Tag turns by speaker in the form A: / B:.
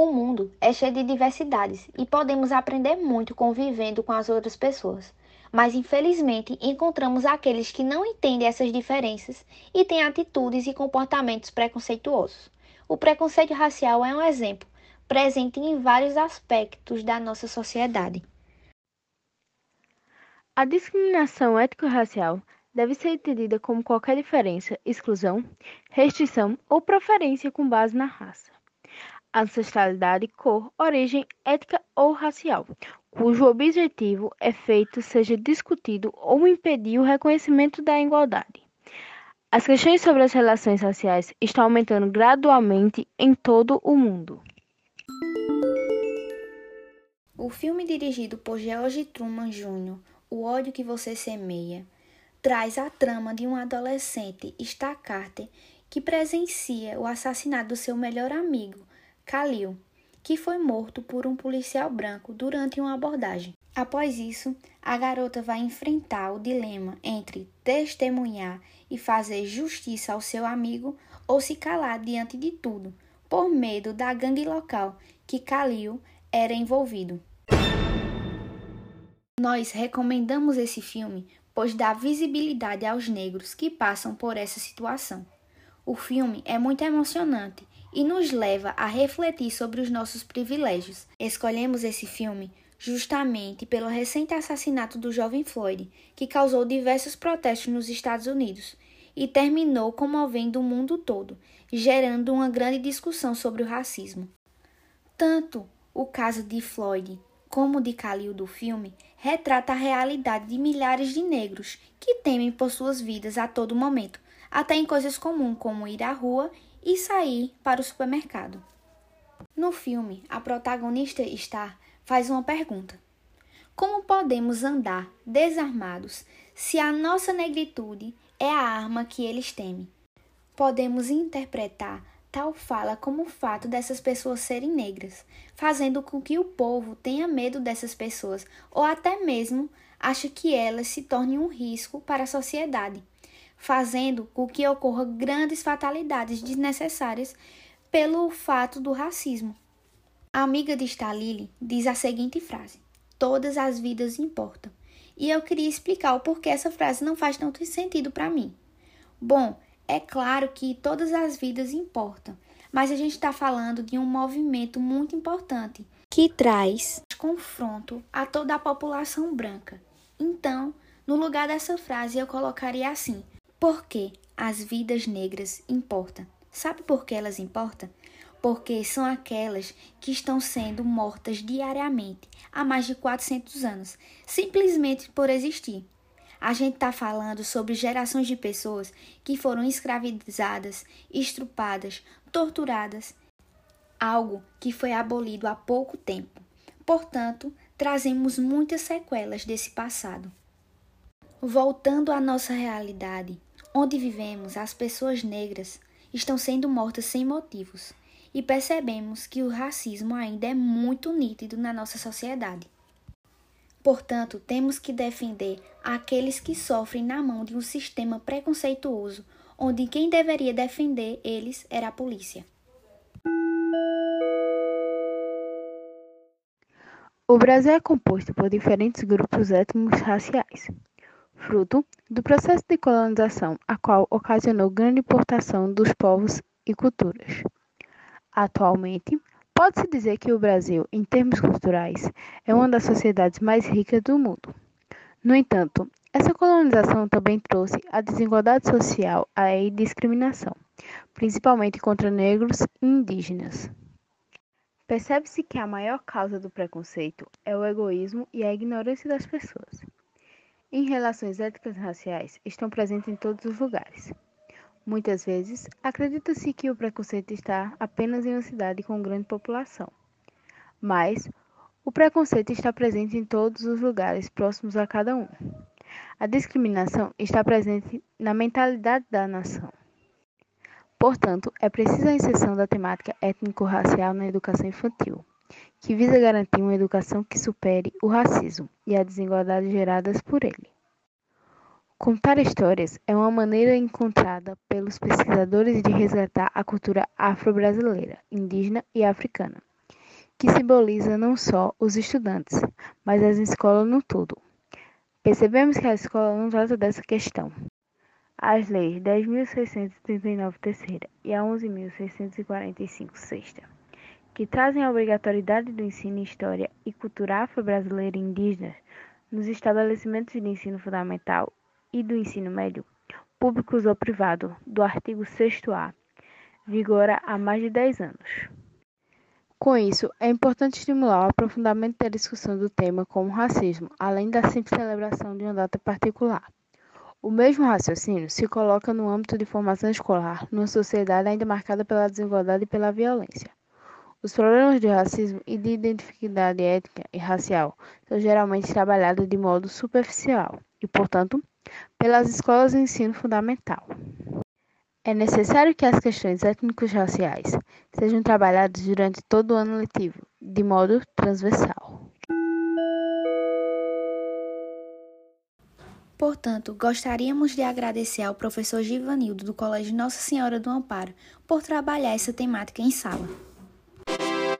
A: O mundo é cheio de diversidades e podemos aprender muito convivendo com as outras pessoas. Mas infelizmente encontramos aqueles que não entendem essas diferenças e têm atitudes e comportamentos preconceituosos. O preconceito racial é um exemplo, presente em vários aspectos da nossa sociedade.
B: A discriminação étnico-racial deve ser entendida como qualquer diferença, exclusão, restrição ou preferência com base na raça ancestralidade, cor, origem étnica ou racial, cujo objetivo é feito seja discutido ou impedir o reconhecimento da igualdade. As questões sobre as relações raciais estão aumentando gradualmente em todo o mundo.
A: O filme dirigido por George Truman Jr., O ódio que você semeia, traz a trama de um adolescente, Star Carter, que presencia o assassinato do seu melhor amigo, Khalil, que foi morto por um policial branco durante uma abordagem. Após isso, a garota vai enfrentar o dilema entre testemunhar e fazer justiça ao seu amigo ou se calar diante de tudo, por medo da gangue local que Khalil era envolvido. Nós recomendamos esse filme pois dá visibilidade aos negros que passam por essa situação. O filme é muito emocionante e nos leva a refletir sobre os nossos privilégios. Escolhemos esse filme justamente pelo recente assassinato do jovem Floyd, que causou diversos protestos nos Estados Unidos e terminou comovendo o mundo todo, gerando uma grande discussão sobre o racismo. Tanto o caso de Floyd como de Khalil do filme retrata a realidade de milhares de negros que temem por suas vidas a todo momento, até em coisas comuns como ir à rua e sair para o supermercado. No filme, a protagonista Star faz uma pergunta: Como podemos andar desarmados se a nossa negritude é a arma que eles temem? Podemos interpretar tal fala como o fato dessas pessoas serem negras, fazendo com que o povo tenha medo dessas pessoas ou até mesmo ache que elas se tornem um risco para a sociedade fazendo com que ocorra grandes fatalidades desnecessárias pelo fato do racismo. A amiga de Stalili diz a seguinte frase: Todas as vidas importam. E eu queria explicar o porquê essa frase não faz tanto sentido para mim. Bom, é claro que todas as vidas importam, mas a gente está falando de um movimento muito importante que traz confronto a toda a população branca. Então, no lugar dessa frase, eu colocaria assim: porque as vidas negras importam. Sabe por que elas importam? Porque são aquelas que estão sendo mortas diariamente há mais de 400 anos, simplesmente por existir. A gente está falando sobre gerações de pessoas que foram escravizadas, estrupadas, torturadas, algo que foi abolido há pouco tempo. Portanto, trazemos muitas sequelas desse passado. Voltando à nossa realidade, Onde vivemos, as pessoas negras estão sendo mortas sem motivos e percebemos que o racismo ainda é muito nítido na nossa sociedade. Portanto, temos que defender aqueles que sofrem na mão de um sistema preconceituoso, onde quem deveria defender eles era a polícia.
B: O Brasil é composto por diferentes grupos étnicos raciais, fruto do processo de colonização, a qual ocasionou grande importação dos povos e culturas. Atualmente, pode-se dizer que o Brasil, em termos culturais, é uma das sociedades mais ricas do mundo. No entanto, essa colonização também trouxe a desigualdade social e discriminação, principalmente contra negros e indígenas. Percebe-se que a maior causa do preconceito é o egoísmo e a ignorância das pessoas em relações éticas raciais estão presentes em todos os lugares. Muitas vezes, acredita-se que o preconceito está apenas em uma cidade com grande população. Mas o preconceito está presente em todos os lugares próximos a cada um. A discriminação está presente na mentalidade da nação. Portanto, é precisa a inserção da temática étnico-racial na educação infantil que visa garantir uma educação que supere o racismo e a desigualdade geradas por ele. Contar histórias é uma maneira encontrada pelos pesquisadores de resgatar a cultura afro-brasileira, indígena e africana, que simboliza não só os estudantes, mas as escolas no todo. Percebemos que a escola não trata dessa questão. As leis 10.639 terceira e a 11.645 sexta, que trazem a obrigatoriedade do ensino em História e Cultura Afro-Brasileira e Indígena nos estabelecimentos de ensino fundamental e do ensino médio, públicos ou privado, do artigo 6º-A, vigora há mais de 10 anos. Com isso, é importante estimular o aprofundamento da discussão do tema como racismo, além da simples celebração de uma data particular. O mesmo raciocínio se coloca no âmbito de formação escolar, numa sociedade ainda marcada pela desigualdade e pela violência. Os problemas de racismo e de identidade étnica e racial são geralmente trabalhados de modo superficial e, portanto, pelas escolas de ensino fundamental. É necessário que as questões étnicos raciais sejam trabalhadas durante todo o ano letivo, de modo transversal.
A: Portanto, gostaríamos de agradecer ao professor Givanildo do Colégio Nossa Senhora do Amparo por trabalhar essa temática em sala.